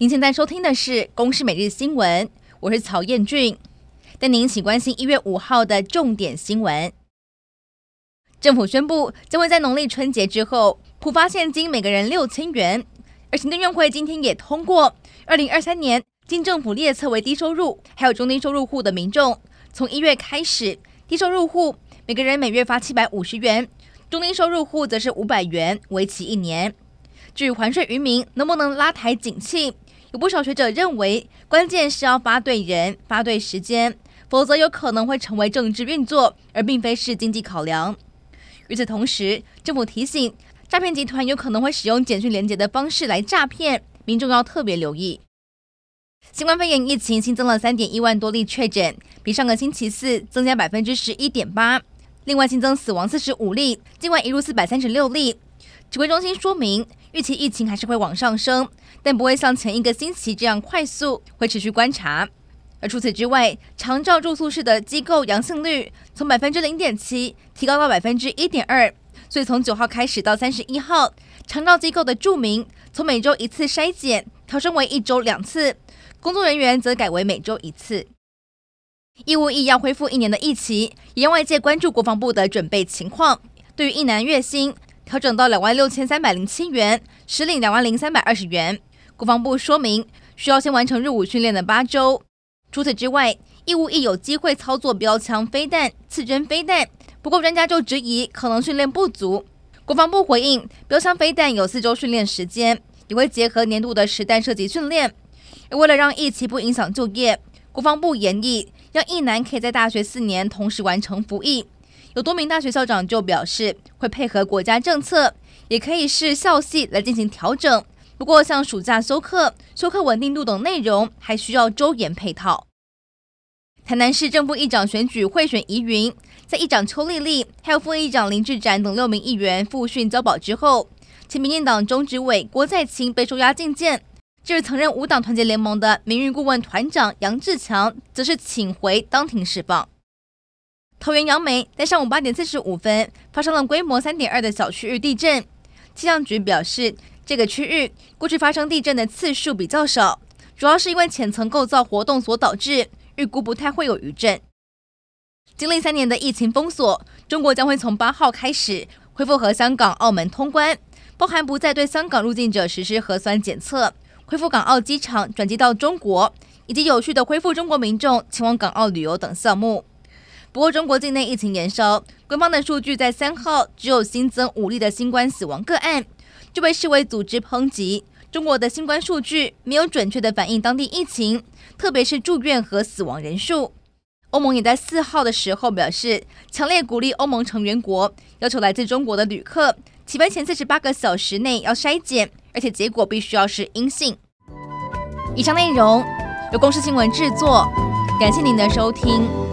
您现在收听的是《公视每日新闻》，我是曹彦俊，带您一起关心一月五号的重点新闻。政府宣布将会在农历春节之后普发现金，每个人六千元。而行政院会今天也通过，二零二三年经政府列册为低收入还有中低收入户的民众，从一月开始，低收入户每个人每月发七百五十元，中低收入户则是五百元，为期一年。至于还税于民能不能拉抬景气，有不少学者认为，关键是要发对人、发对时间，否则有可能会成为政治运作，而并非是经济考量。与此同时，政府提醒，诈骗集团有可能会使用简讯连结的方式来诈骗，民众要特别留意。新冠肺炎疫情新增了三点一万多例确诊，比上个星期四增加百分之十一点八。另外新增死亡四十五例，境外移入四百三十六例。指挥中心说明，预期疫情还是会往上升，但不会像前一个星期这样快速，会持续观察。而除此之外，长照住宿式的机构阳性率从百分之零点七提高到百分之一点二，所以从九号开始到三十一号，长照机构的住民从每周一次筛检调升为一周两次，工作人员则改为每周一次。义务役要恢复一年的役期，也让外界关注国防部的准备情况。对于役男月薪，调整到两万六千三百零七元，实领两万零三百二十元。国防部说明，需要先完成入伍训练的八周。除此之外，义务役有机会操作标枪飞弹、刺针飞弹。不过专家就质疑，可能训练不足。国防部回应，标枪飞弹有四周训练时间，也会结合年度的实弹射击训练。为了让役期不影响就业，国防部研议让役男可以在大学四年同时完成服役。有多名大学校长就表示，会配合国家政策，也可以视校系来进行调整。不过，像暑假休课、休课稳定度等内容，还需要周延配套。台南市政副议长选举贿选疑云，在议长邱丽丽还有副议长林志展等六名议员复讯交保之后，前民进党中执委郭在清被收押进见。至于曾任无党团结联盟的名誉顾问团长杨志强，则是请回当庭释放。桃园杨梅在上午八点四十五分发生了规模三点二的小区域地震。气象局表示，这个区域过去发生地震的次数比较少，主要是因为浅层构造活动所导致，预估不太会有余震。经历三年的疫情封锁，中国将会从八号开始恢复和香港、澳门通关，包含不再对香港入境者实施核酸检测，恢复港澳机场转机到中国，以及有序的恢复中国民众前往港澳旅游等项目。不过，中国境内疫情延烧，官方的数据在三号只有新增五例的新冠死亡个案，就被视为组织抨击。中国的新冠数据没有准确的反映当地疫情，特别是住院和死亡人数。欧盟也在四号的时候表示，强烈鼓励欧盟成员国要求来自中国的旅客起飞前四十八个小时内要筛检，而且结果必须要是阴性。以上内容由公司新闻制作，感谢您的收听。